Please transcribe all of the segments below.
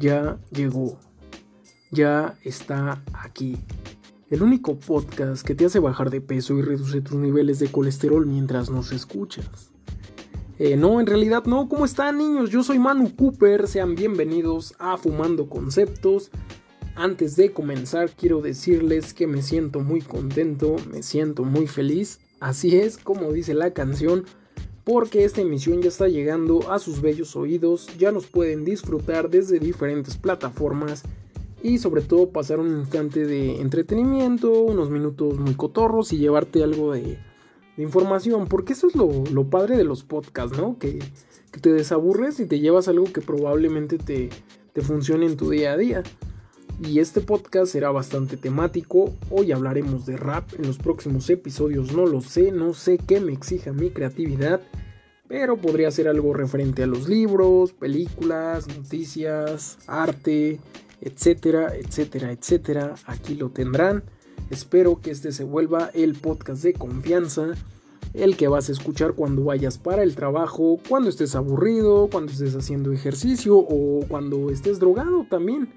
ya llegó, ya está aquí. El único podcast que te hace bajar de peso y reduce tus niveles de colesterol mientras nos escuchas. Eh, no, en realidad no. ¿Cómo están niños? Yo soy Manu Cooper. Sean bienvenidos a Fumando Conceptos. Antes de comenzar quiero decirles que me siento muy contento, me siento muy feliz. Así es como dice la canción porque esta emisión ya está llegando a sus bellos oídos, ya nos pueden disfrutar desde diferentes plataformas y sobre todo pasar un instante de entretenimiento, unos minutos muy cotorros y llevarte algo de, información, porque eso es lo, padre de los podcasts, ¿no? Que, te desaburres y te llevas algo que probablemente te, te funcione en tu día a día. Y este podcast será bastante temático. Hoy hablaremos de rap. En los próximos episodios no lo sé, no sé qué me exija mi creatividad. Pero podría ser algo referente a los libros, películas, noticias, arte, etcétera, etcétera, etcétera. Aquí lo tendrán. Espero que este se vuelva el podcast de confianza. El que vas a escuchar cuando vayas para el trabajo, cuando estés aburrido, cuando estés haciendo ejercicio o cuando estés drogado también.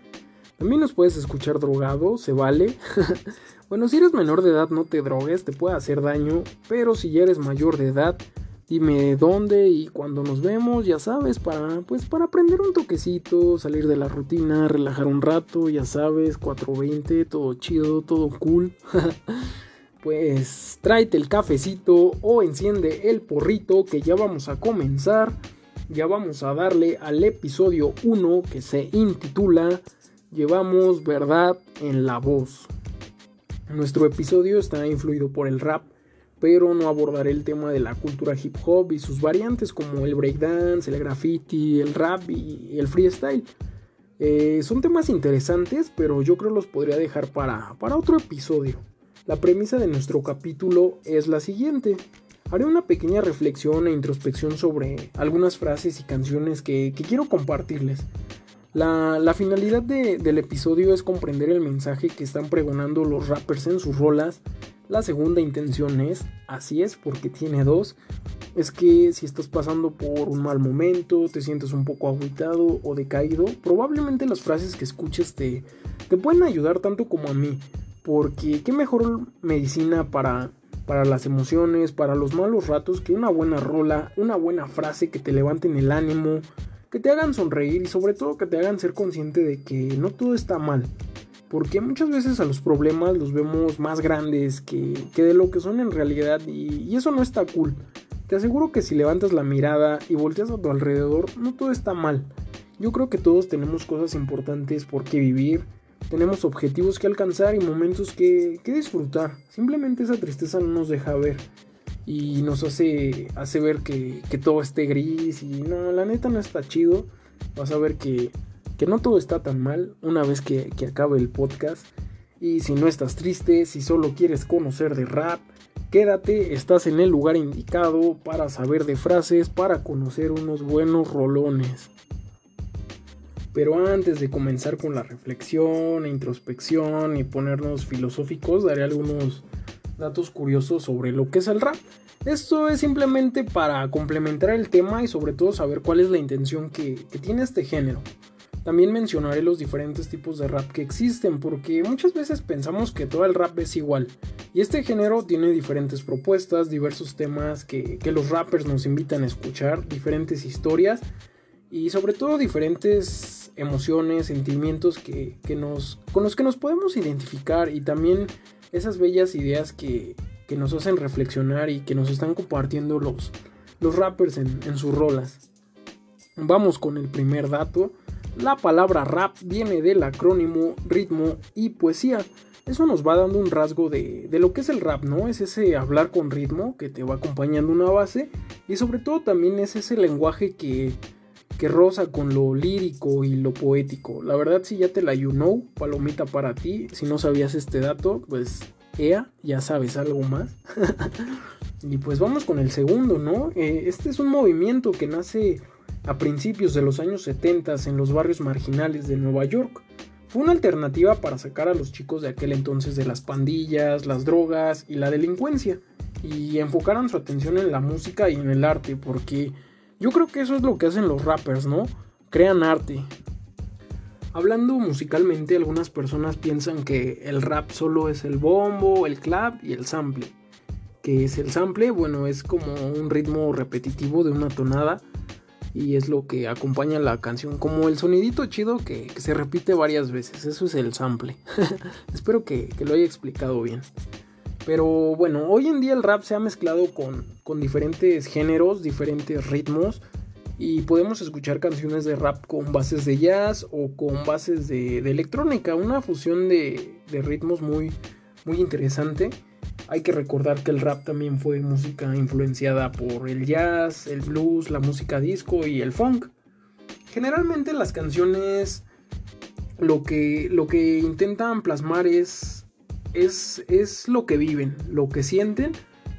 También nos puedes escuchar drogado, se vale. bueno, si eres menor de edad no te drogues, te puede hacer daño, pero si ya eres mayor de edad, dime dónde y cuando nos vemos, ya sabes, para pues para aprender un toquecito, salir de la rutina, relajar un rato, ya sabes, 420, todo chido, todo cool. pues tráete el cafecito o enciende el porrito que ya vamos a comenzar. Ya vamos a darle al episodio 1 que se intitula llevamos verdad en la voz. Nuestro episodio está influido por el rap, pero no abordaré el tema de la cultura hip hop y sus variantes como el breakdance, el graffiti, el rap y el freestyle. Eh, son temas interesantes, pero yo creo los podría dejar para, para otro episodio. La premisa de nuestro capítulo es la siguiente. Haré una pequeña reflexión e introspección sobre algunas frases y canciones que quiero compartirles. La, finalidad del episodio es comprender el mensaje que están pregonando los rappers en sus rolas. La segunda intención es, así es porque tiene dos, es que si estás pasando por un mal momento, te sientes un poco agüitado o decaído, probablemente las frases que escuches te, te pueden ayudar tanto como a mí. Porque qué mejor medicina para, para las emociones, para los malos ratos, que una buena rola, una buena frase que te levanten el ánimo, que te hagan sonreír y sobre todo que te hagan ser consciente de que no todo está mal. Porque muchas veces a los problemas los vemos más grandes que, de lo que son en realidad y, y, eso no está cool. Te aseguro que si levantas la mirada y volteas a tu alrededor, no todo está mal. Yo creo que todos tenemos cosas importantes por qué vivir, tenemos objetivos que alcanzar y momentos que, que disfrutar. Simplemente esa tristeza no nos deja ver y nos hace, hace ver que, todo esté gris y no, la neta no está chido. Vas a ver que, no todo está tan mal una vez que, que acabe el podcast. Y si no estás triste, si solo quieres conocer de rap, quédate, estás en el lugar indicado para saber de frases, para conocer unos buenos rolones. Pero antes de comenzar con la reflexión e introspección y ponernos filosóficos, daré algunos datos curiosos sobre lo que es el rap. Esto es simplemente para complementar el tema y sobre todo saber cuál es la intención que, tiene este género. También mencionaré los diferentes tipos de rap que existen, porque muchas veces pensamos que todo el rap es igual. Y este género tiene diferentes propuestas, diversos temas que, los rappers nos invitan a escuchar, diferentes historias y sobre todo diferentes emociones, sentimientos que, nos, con los que nos podemos identificar y también esas bellas ideas que, nos hacen reflexionar y que nos están compartiendo los, los rappers en, sus rolas. Vamos con el primer dato. La palabra rap viene del acrónimo ritmo y poesía. Eso nos va dando un rasgo de, de, lo que es el rap, ¿no? Es ese hablar con ritmo que te va acompañando una base y sobre todo también es ese lenguaje que, que roza con lo lírico y lo poético. La verdad, si ya te la you know, palomita para ti. Si no sabías este dato, pues ea, ya sabes algo más. y pues vamos con el segundo, ¿no? Eh, este es un movimiento que nace a principios de los años 70 en los barrios marginales de Nueva York. Fue una alternativa para sacar a los chicos de aquel entonces de las pandillas, las drogas y la delincuencia. Y enfocaron su atención en la música y en el arte, porque yo creo que eso es lo que hacen los rappers, ¿no? Crean arte. Hablando musicalmente, algunas personas piensan que el rap solo es el bombo, el clap y el sample. ¿Qué es el sample? Bueno, es como un ritmo repetitivo de una tonada y es lo que acompaña la canción, como el sonidito chido que, se repite varias veces. Eso es el sample. Espero que, lo haya explicado bien. Pero bueno, hoy en día el rap se ha mezclado con, con diferentes géneros, diferentes ritmos y podemos escuchar canciones de rap con bases de jazz o con bases de, electrónica, una fusión de, ritmos muy, muy interesante. Hay que recordar que el rap también fue música influenciada por el jazz, el blues, la música disco y el funk. Generalmente las canciones lo que, lo que intentan plasmar es, es, es lo que viven, lo que sienten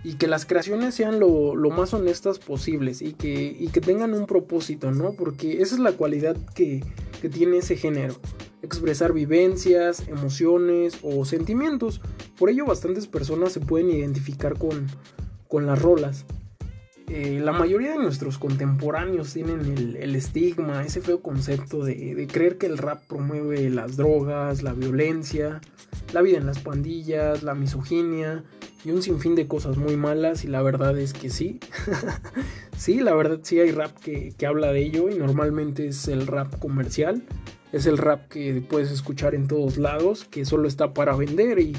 y que las creaciones sean lo, más honestas posibles y que, que, tengan un propósito, ¿no? Porque esa es la cualidad que, tiene ese género. Expresar vivencias, emociones o sentimientos. Por ello bastantes personas se pueden identificar con, con las rolas. Eh, la mayoría de nuestros contemporáneos tienen el, estigma, ese feo concepto de, de, creer que el rap promueve las drogas, la violencia, la vida en las pandillas, la misoginia, y un sinfín de cosas muy malas y la verdad es que sí. sí, la verdad sí hay rap que, habla de ello y normalmente es el rap comercial. Es el rap que puedes escuchar en todos lados, que solo está para vender y,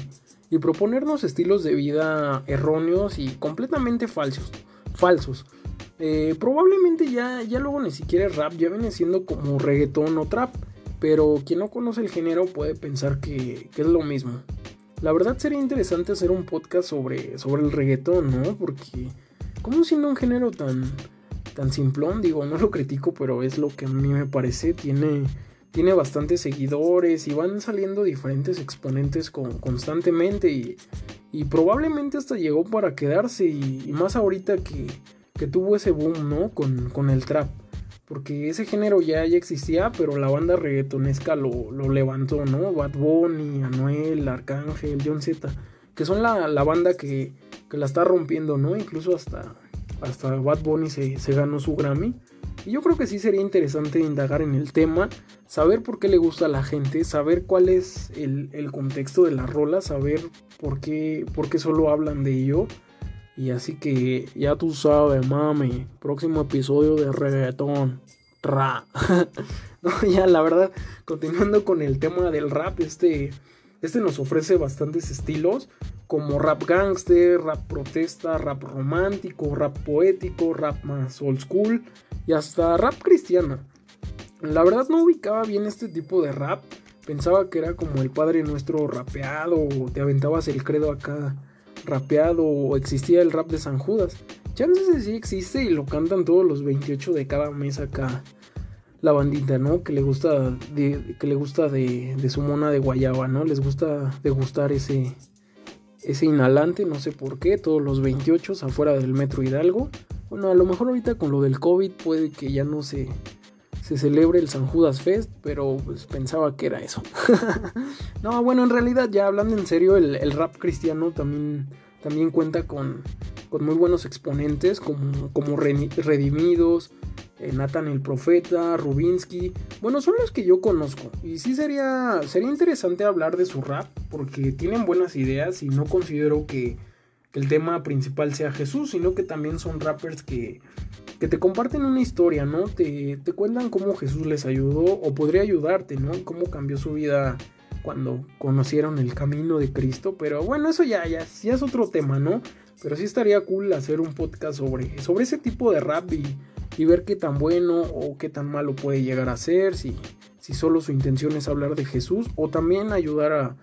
proponernos estilos de vida erróneos y completamente falsos. Falsos. Eh, probablemente ya, ya luego ni siquiera es rap, ya viene siendo como reggaetón o trap. Pero quien no conoce el género puede pensar que, que es lo mismo. La verdad sería interesante hacer un podcast sobre, sobre el reggaetón, ¿no? Porque, ¿cómo siendo un género tan, tan simplón? Digo, no lo critico, pero es lo que a mí me parece. Tiene, tiene bastantes seguidores y van saliendo diferentes exponentes constantemente y, y, probablemente hasta llegó para quedarse y, más ahorita que, que, tuvo ese boom, ¿no? Con, con el trap. Porque ese género ya, ya existía, pero la banda reggaetonesca lo, lo levantó, ¿no? Bad Bunny, Anuel, Arcángel, John Z. Que son la, banda que, la está rompiendo, ¿no? Incluso hasta, hasta Bad Bunny se, ganó su Grammy. Y yo creo que sí sería interesante indagar en el tema, saber por qué le gusta a la gente, saber cuál es el, contexto de la rola, saber por qué, por qué solo hablan de ello y así que ya tú sabes, mami. Próximo episodio de reggaetón. Ra. no, ya la verdad, continuando con el tema del rap, este, este nos ofrece bastantes estilos. Como rap gangster, rap protesta, rap romántico, rap poético, rap más old school y hasta rap cristiano. La verdad no ubicaba bien este tipo de rap. Pensaba que era como el Padre Nuestro rapeado o te aventabas el credo acá rapeado o existía el rap de San Judas. Chances sí existe y lo cantan todos los 28 de cada mes acá. La bandita, ¿no? Que le gusta de, que le gusta de, su mona de guayaba, ¿no? Les gusta degustar ese, ese inhalante, no sé por qué, todos los 28 afuera del metro Hidalgo. Bueno, a lo mejor ahorita con lo del COVID puede que ya no se, se celebre el San Judas Fest, pero pues pensaba que era eso. no, bueno, en realidad ya hablando en serio, el, rap cristiano también, también cuenta con, con muy buenos exponentes como, como Redimidos, Nathan el Profeta, Rubinsky. Bueno, son los que yo conozco. Y sí sería, sería interesante hablar de su rap porque tienen buenas ideas y no considero que, que el tema principal sea Jesús, sino que también son rappers que que te comparten una historia, ¿no? Te, te cuentan cómo Jesús les ayudó o podría ayudarte, ¿no? Cómo cambió su vida cuando conocieron el camino de Cristo. Pero bueno, eso ya, ya, ya es otro tema, ¿no? Pero sí estaría cool hacer un podcast sobre, sobre ese tipo de rap y, y ver qué tan bueno o qué tan malo puede llegar a ser, si, si solo su intención es hablar de Jesús o también ayudar a,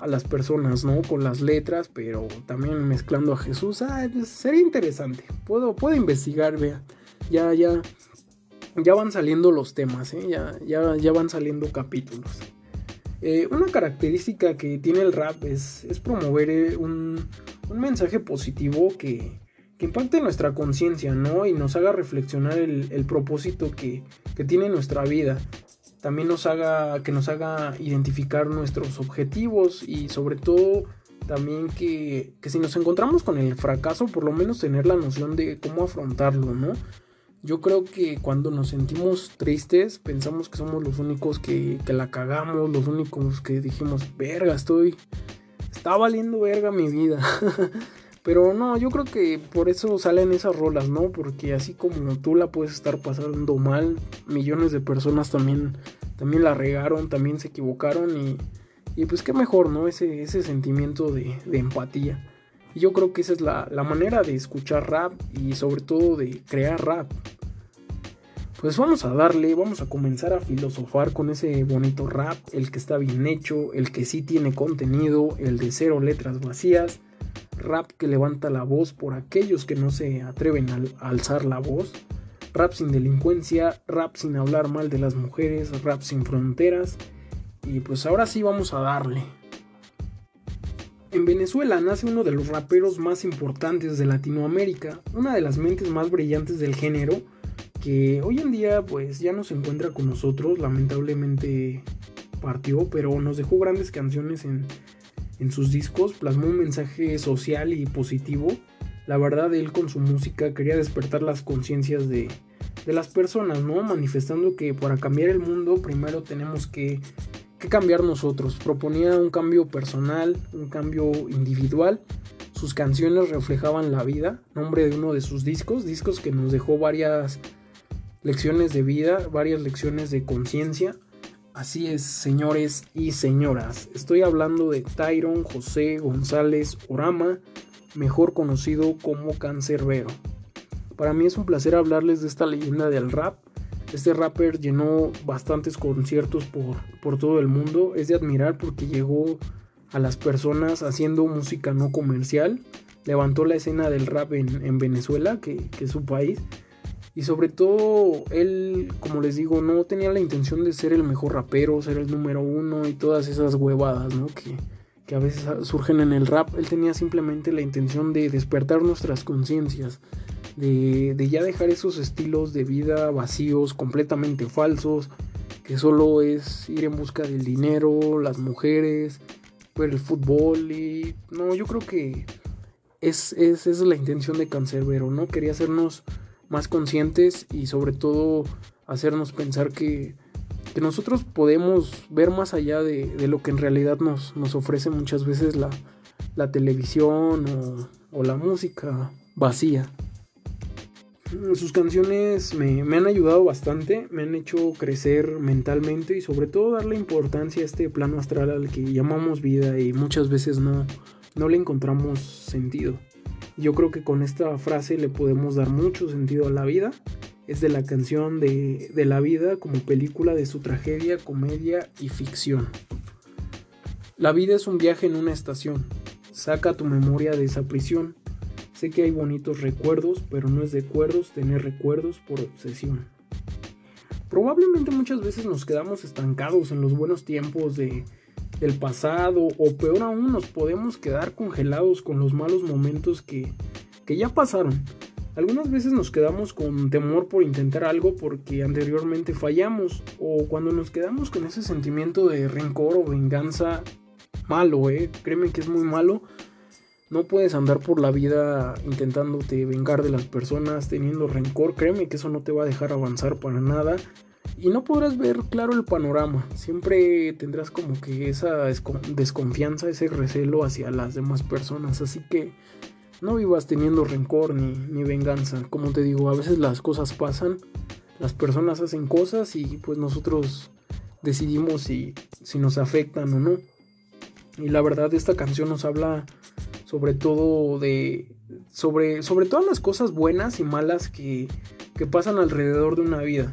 a las personas, ¿no? Con las letras, pero también mezclando a Jesús. Pues, sería interesante. Puedo, puedo investigar, vea ya, ya, ya van saliendo los temas, ¿eh? ya, ya, ya van saliendo capítulos. Eh, una característica que tiene el rap es, es promover eh, un, un, mensaje positivo que, que impacte nuestra conciencia, ¿no? Y nos haga reflexionar el, propósito que, que, tiene nuestra vida. También nos haga, que nos haga identificar nuestros objetivos y sobre todo también que, que si nos encontramos con el fracaso, por lo menos tener la noción de cómo afrontarlo, ¿no? Yo creo que cuando nos sentimos tristes, pensamos que somos los únicos que, que la cagamos, los únicos que dijimos, verga, estoy, está valiendo verga mi vida. Pero no, yo creo que por eso salen esas rolas, ¿no? Porque así como tú la puedes estar pasando mal, millones de personas también, también la regaron, también se equivocaron y, y pues qué mejor, ¿no? Ese, ese sentimiento de, empatía. Y yo creo que esa es la, la manera de escuchar rap y sobre todo de crear rap. Pues vamos a darle, vamos a comenzar a filosofar con ese bonito rap, el que está bien hecho, el que sí tiene contenido, el de cero letras vacías rap que levanta la voz por aquellos que no se atreven a alzar la voz, rap sin delincuencia, rap sin hablar mal de las mujeres, rap sin fronteras. Y pues ahora sí vamos a darle. En Venezuela nace uno de los raperos más importantes de Latinoamérica, una de las mentes más brillantes del género, que hoy en día pues ya no se encuentra con nosotros, lamentablemente partió, pero nos dejó grandes canciones en, en sus discos plasmó un mensaje social y positivo. La verdad, él con su música quería despertar las conciencias de, las personas, ¿no? Manifestando que para cambiar el mundo primero tenemos que, que cambiar nosotros. Proponía un cambio personal, un cambio individual. Sus canciones reflejaban la vida, nombre de uno de sus discos, discos que nos dejó varias lecciones de vida, varias lecciones de conciencia. Así es, señores y señoras. Estoy hablando de Tyron José González Orama, mejor conocido como Cancerbero. Para mí es un placer hablarles de esta leyenda del rap. Este rapper llenó bastantes conciertos por, por todo el mundo. Es de admirar porque llegó a las personas haciendo música no comercial. Levantó la escena del rap en, Venezuela, que, que es su país y sobre todo, él, como les digo, no tenía la intención de ser el mejor rapero, ser el número uno y todas esas huevadas, ¿no? Que, que a veces surgen en el rap. Él tenía simplemente la intención de despertar nuestras conciencias, de, de, ya dejar esos estilos de vida vacíos, completamente falsos, que solo es ir en busca del dinero, las mujeres, el fútbol y... No, yo creo que es, es, es la intención de Cancerbero, ¿no? Quería hacernos más conscientes y sobre todo hacernos pensar que, nosotros podemos ver más allá de, lo que en realidad nos, nos ofrece muchas veces la, la televisión o, la música vacía. Sus canciones me, me, han ayudado bastante, me han hecho crecer mentalmente y sobre todo darle importancia a este plano astral al que llamamos vida y muchas veces no, no le encontramos sentido. Yo creo que con esta frase le podemos dar mucho sentido a la vida. Es de la canción de, la vida como película de su tragedia, comedia y ficción. La vida es un viaje en una estación. Saca tu memoria de esa prisión. Sé que hay bonitos recuerdos, pero no es de acuerdos tener recuerdos por obsesión. Probablemente muchas veces nos quedamos estancados en los buenos tiempos de del pasado o peor aún nos podemos quedar congelados con los malos momentos que, que ya pasaron. Algunas veces nos quedamos con temor por intentar algo porque anteriormente fallamos o cuando nos quedamos con ese sentimiento de rencor o venganza malo, eh, créeme que es muy malo. No puedes andar por la vida intentándote vengar de las personas, teniendo rencor, créeme que eso no te va a dejar avanzar para nada y no podrás ver claro el panorama. Siempre tendrás como que esa desconfianza, ese recelo hacia las demás personas. Así que no vivas teniendo rencor ni, venganza. Como te digo, a veces las cosas pasan, las personas hacen cosas y pues nosotros decidimos si, si nos afectan o no. Y la verdad esta canción nos habla sobre todo de sobre, sobre todas las cosas buenas y malas que, que pasan alrededor de una vida.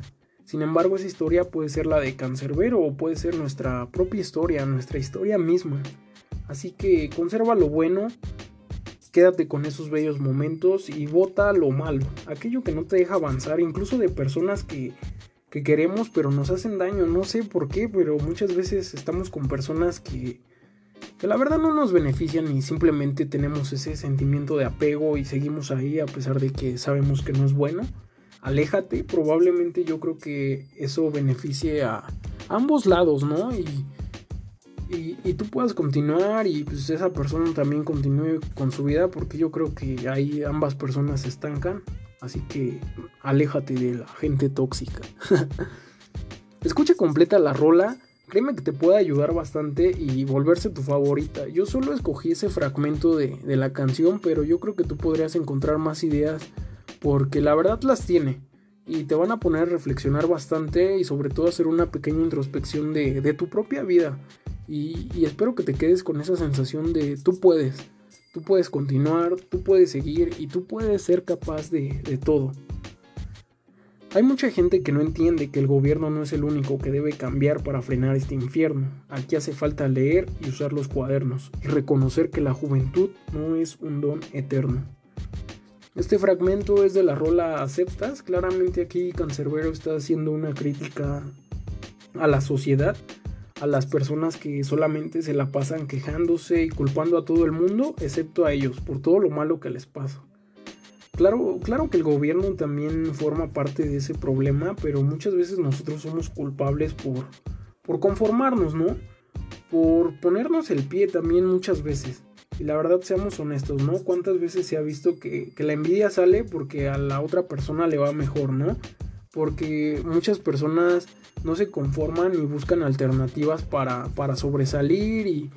Sin embargo, esa historia puede ser la de Cancerbero o puede ser nuestra propia historia, nuestra historia misma. Así que conserva lo bueno, quédate con esos bellos momentos y vota lo malo, aquello que no te deja avanzar, incluso de personas que, que queremos pero nos hacen daño. No sé por qué, pero muchas veces estamos con personas que, que la verdad no nos benefician y simplemente tenemos ese sentimiento de apego y seguimos ahí a pesar de que sabemos que no es bueno aléjate, probablemente yo creo que eso beneficie a ambos lados, ¿no? Y, y, tú puedas continuar y pues esa persona también continúe con su vida porque yo creo que ahí ambas personas se estancan. Así que aléjate de la gente tóxica. Escucha completa la rola. Créeme que te puede ayudar bastante y volverse tu favorita. Yo solo escogí ese fragmento de, de la canción, pero yo creo que tú podrías encontrar más ideas porque la verdad las tiene y te van a poner a reflexionar bastante y sobre todo hacer una pequeña introspección de, tu propia vida. Y, espero que te quedes con esa sensación de tú puedes, tú puedes continuar, tú puedes seguir y tú puedes ser capaz de, de todo. Hay mucha gente que no entiende que el gobierno no es el único que debe cambiar para frenar este infierno. Aquí hace falta leer y usar los cuadernos y reconocer que la juventud no es un don eterno. Este fragmento es de la rola Aceptas. Claramente aquí Cancerbero está haciendo una crítica a la sociedad, a las personas que solamente se la pasan quejándose y culpando a todo el mundo, excepto a ellos, por todo lo malo que les pasa. Claro, claro que el gobierno también forma parte de ese problema, pero muchas veces nosotros somos culpables por, por conformarnos, ¿no? Por ponernos el pie también muchas veces. Y la verdad, seamos honestos, ¿no? ¿Cuántas veces se ha visto que, la envidia sale porque a la otra persona le va mejor, ¿no? Porque muchas personas no se conforman y buscan alternativas para, para sobresalir y,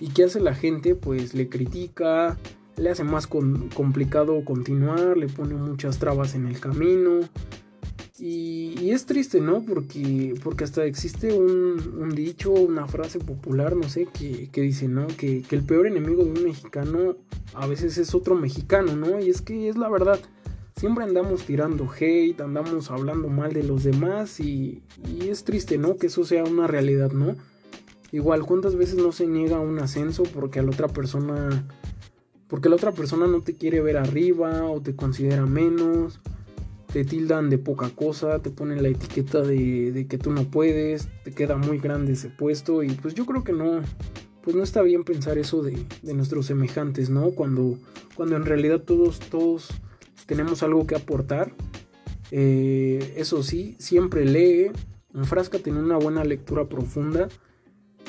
y ¿qué hace la gente? Pues le critica, le hace más complicado continuar, le pone muchas trabas en el camino y, es triste, ¿no? Porque, porque hasta existe un, dicho, una frase popular, no sé, que, dice, ¿no? Que, el peor enemigo de un mexicano a veces es otro mexicano, ¿no? Y es que es la verdad. Siempre andamos tirando hate, andamos hablando mal de los demás y, y es triste, ¿no? Que eso sea una realidad, ¿no? Igual, ¿cuántas veces no se niega un ascenso porque a la otra persona... Porque la otra persona no te quiere ver arriba o te considera menos te tildan de poca cosa, te ponen la etiqueta de, que tú no puedes, te queda muy grande ese puesto y pues yo creo que no, pues no está bien pensar eso de, nuestros semejantes, ¿no? Cuando, cuando en realidad todos, todos tenemos algo que aportar. Eh, eso sí, siempre lee, enfráscate en una buena lectura profunda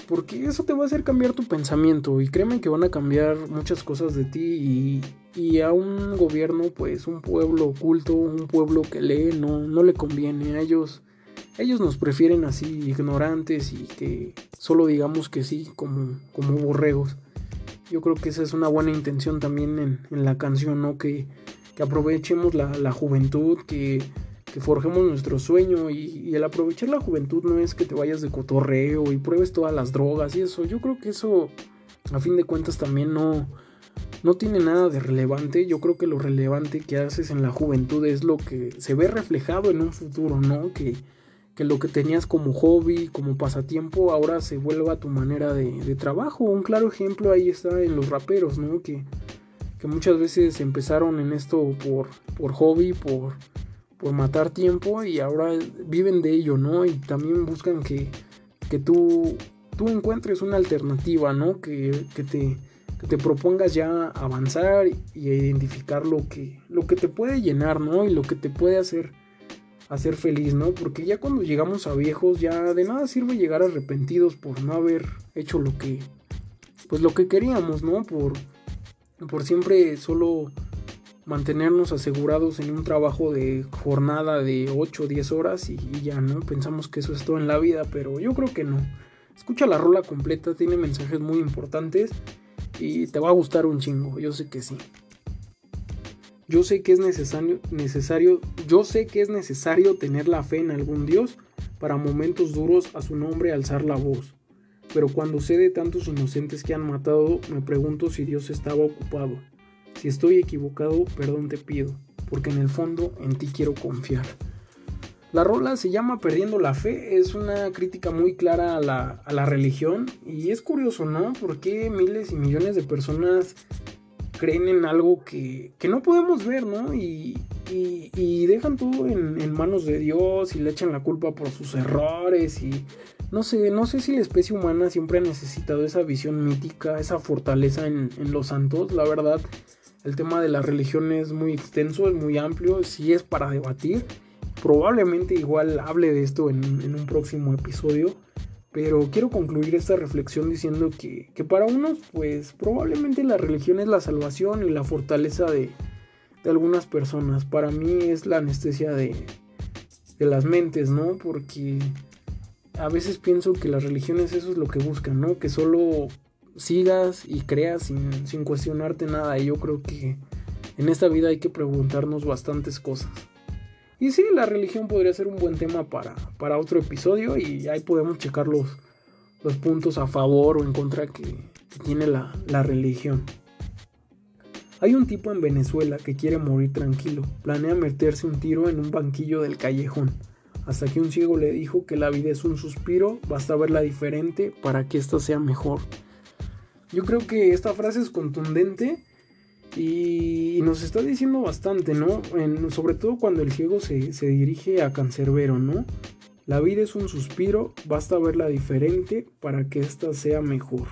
porque eso te va a hacer cambiar tu pensamiento y créeme que van a cambiar muchas cosas de ti y, a un gobierno, pues un pueblo oculto, un pueblo que lee, no, no le conviene a ellos. Ellos nos prefieren así ignorantes y que solo digamos que sí, como, como borregos. Yo creo que esa es una buena intención también en, la canción, ¿no? Que, que aprovechemos la, la juventud, que que forjemos nuestro sueño y, el aprovechar la juventud no es que te vayas de cotorreo y pruebes todas las drogas y eso. Yo creo que eso a fin de cuentas también no, no tiene nada de relevante. Yo creo que lo relevante que haces en la juventud es lo que se ve reflejado en un futuro, ¿no? Que, que lo que tenías como hobby, como pasatiempo, ahora se vuelva tu manera de, de trabajo. Un claro ejemplo ahí está en los raperos, ¿no? Que, que muchas veces empezaron en esto por, por hobby, por por matar tiempo y ahora viven de ello, ¿no? Y también buscan que, que tú, tú encuentres una alternativa, ¿no? Que, que, te, que te propongas ya avanzar y identificar lo que, lo que te puede llenar, ¿no? Y lo que te puede hacer, hacer feliz, ¿no? Porque ya cuando llegamos a viejos ya de nada sirve llegar arrepentidos por no haber hecho lo que, pues lo que queríamos, ¿no? Por, por siempre solo mantenernos asegurados en un trabajo de jornada de 8 o 10 horas y, ya, ¿no? Pensamos que eso es todo en la vida, pero yo creo que no. Escucha la rola completa, tiene mensajes muy importantes y te va a gustar un chingo, yo sé que sí. Yo sé que es necesario, necesario, yo sé que es necesario tener la fe en algún Dios para momentos duros a su nombre alzar la voz. Pero cuando sé de tantos inocentes que han matado, me pregunto si Dios estaba ocupado. Si estoy equivocado, perdón te pido, porque en el fondo en ti quiero confiar. La rola se llama Perdiendo la Fe, es una crítica muy clara a la, religión y es curioso, ¿no? Porque miles y millones de personas creen en algo que, no podemos ver, ¿no? Y, dejan todo en, en, manos de Dios y le echan la culpa por sus errores y no sé, no sé si la especie humana siempre ha necesitado esa visión mítica, esa fortaleza en, en los santos, la verdad el tema de la religión es muy extenso, es muy amplio, sí es para debatir. Probablemente igual hable de esto en, un próximo episodio. Pero quiero concluir esta reflexión diciendo que, para unos, pues probablemente la religión es la salvación y la fortaleza de, de algunas personas. Para mí es la anestesia de, de las mentes, ¿no? Porque a veces pienso que las religiones eso es lo que buscan, ¿no? Que solo sigas y creas sin, cuestionarte nada. Y yo creo que en esta vida hay que preguntarnos bastantes cosas. Y sí, la religión podría ser un buen tema para, para otro episodio y ahí podemos checar los, los puntos a favor o en contra que, tiene la, la religión. Hay un tipo en Venezuela que quiere morir tranquilo, planea meterse un tiro en un banquillo del callejón, hasta que un ciego le dijo que la vida es un suspiro, basta verla diferente para que ésta sea mejor. Yo creo que esta frase es contundente y, nos está diciendo bastante, ¿no? sobre todo cuando el ciego se, se dirige a Cancerbero, ¿no? La vida es un suspiro, basta verla diferente para que ésta sea mejor.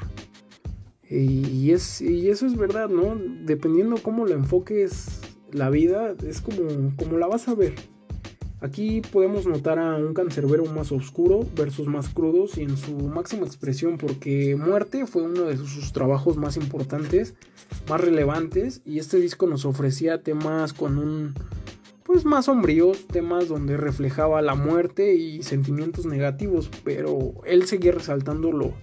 Y, es, y eso es verdad, ¿no? Dependiendo cómo lo enfoques la vida, es como, como la vas a ver. Aquí podemos notar a un cancerbero más oscuro versus más crudos y en su máxima expresión porque Muerte fue uno de sus trabajos más importantes, más relevantes y este disco nos ofrecía temas con un pues más sombríos, temas donde reflejaba la muerte y sentimientos negativos, pero él seguía resaltando lo,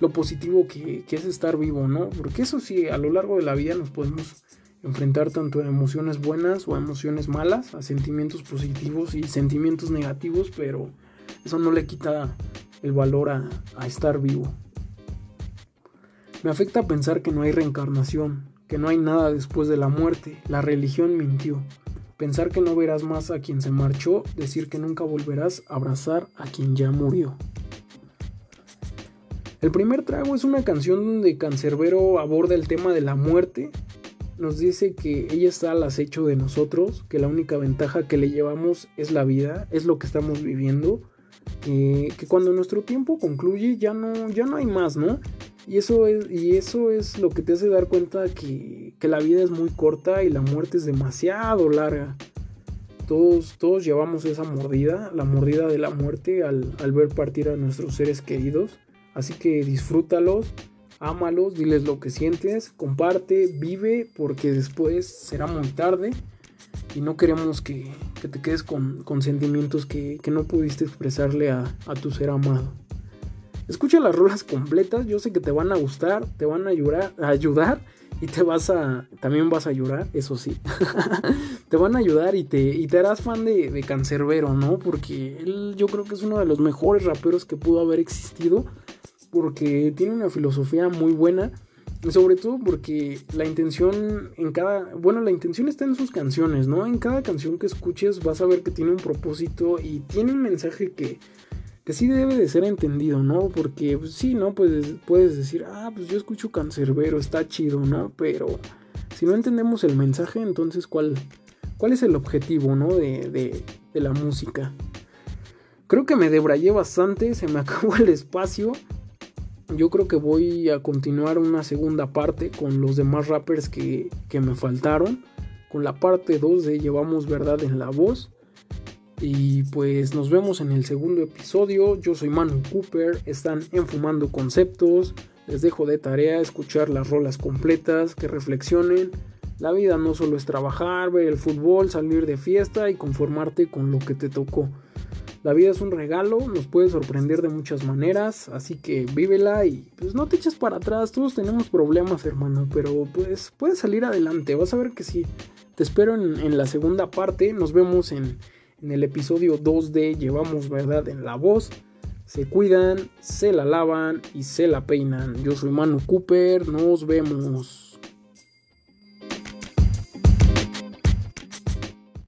lo positivo que es estar vivo, ¿no? Porque eso sí, a lo largo de la vida nos podemos enfrentar tanto a emociones buenas o a emociones malas, a sentimientos positivos y sentimientos negativos, pero eso no le quita el valor a, estar vivo. Me afecta pensar que no hay reencarnación, que no hay nada después de la muerte, la religión mintió. Pensar que no verás más a quien se marchó, decir que nunca volverás a abrazar a quien ya murió. El primer trago es una canción donde Cancerbero aborda el tema de la muerte nos dice que ella está al acecho de nosotros, que la única ventaja que le llevamos es la vida, es lo que estamos viviendo, que cuando nuestro tiempo concluye ya no, ya no hay más, ¿no? Y eso, es, y eso es lo que te hace dar cuenta que, que la vida es muy corta y la muerte es demasiado larga. Todos, todos llevamos esa mordida, la mordida de la muerte al, al ver partir a nuestros seres queridos. Así que disfrútalos, ámalos, diles lo que sientes, comparte, vive, porque después será muy tarde y no queremos que, te quedes con, sentimientos que, no pudiste expresarle a, tu ser amado. Escucha las rolas completas, yo sé que te van a gustar, te van a ayudar, a ayudar y te vas a, también vas a llorar, eso sí. te van a ayudar y te, y te harás fan de, de Cancerbero, ¿no? Porque él yo creo que es uno de los mejores raperos que pudo haber existido porque tiene una filosofía muy buena. Y sobre todo porque la intención en cada, bueno, la intención está en sus canciones, ¿no? En cada canción que escuches vas a ver que tiene un propósito y tiene un mensaje que, que sí debe de ser entendido, ¿no? Porque pues, sí, ¿no? Pues puedes decir, ah, pues yo escucho Cancerbero, está chido, ¿no? Pero si no entendemos el mensaje, entonces ¿cuál, cuál es el objetivo, ¿no? De, de, de la música. Creo que me debrayé bastante, se me acabó el espacio yo creo que voy a continuar una segunda parte con los demás rappers que, me faltaron. Con la parte 2 de Llevamos Verdad en la Voz. Y pues nos vemos en el segundo episodio. Yo soy Manu Cooper. Están enfumando conceptos. Les dejo de tarea escuchar las rolas completas, que reflexionen. La vida no solo es trabajar, ver el fútbol, salir de fiesta y conformarte con lo que te tocó. La vida es un regalo, nos puede sorprender de muchas maneras, así que vívela y pues no te eches para atrás, todos tenemos problemas hermano, pero pues puedes salir adelante, vas a ver que sí. Te espero en, la segunda parte, nos vemos en, en el episodio 2 de Llevamos Verdad en la Voz. Se cuidan, se la lavan y se la peinan. Yo soy Manu Cooper, nos vemos.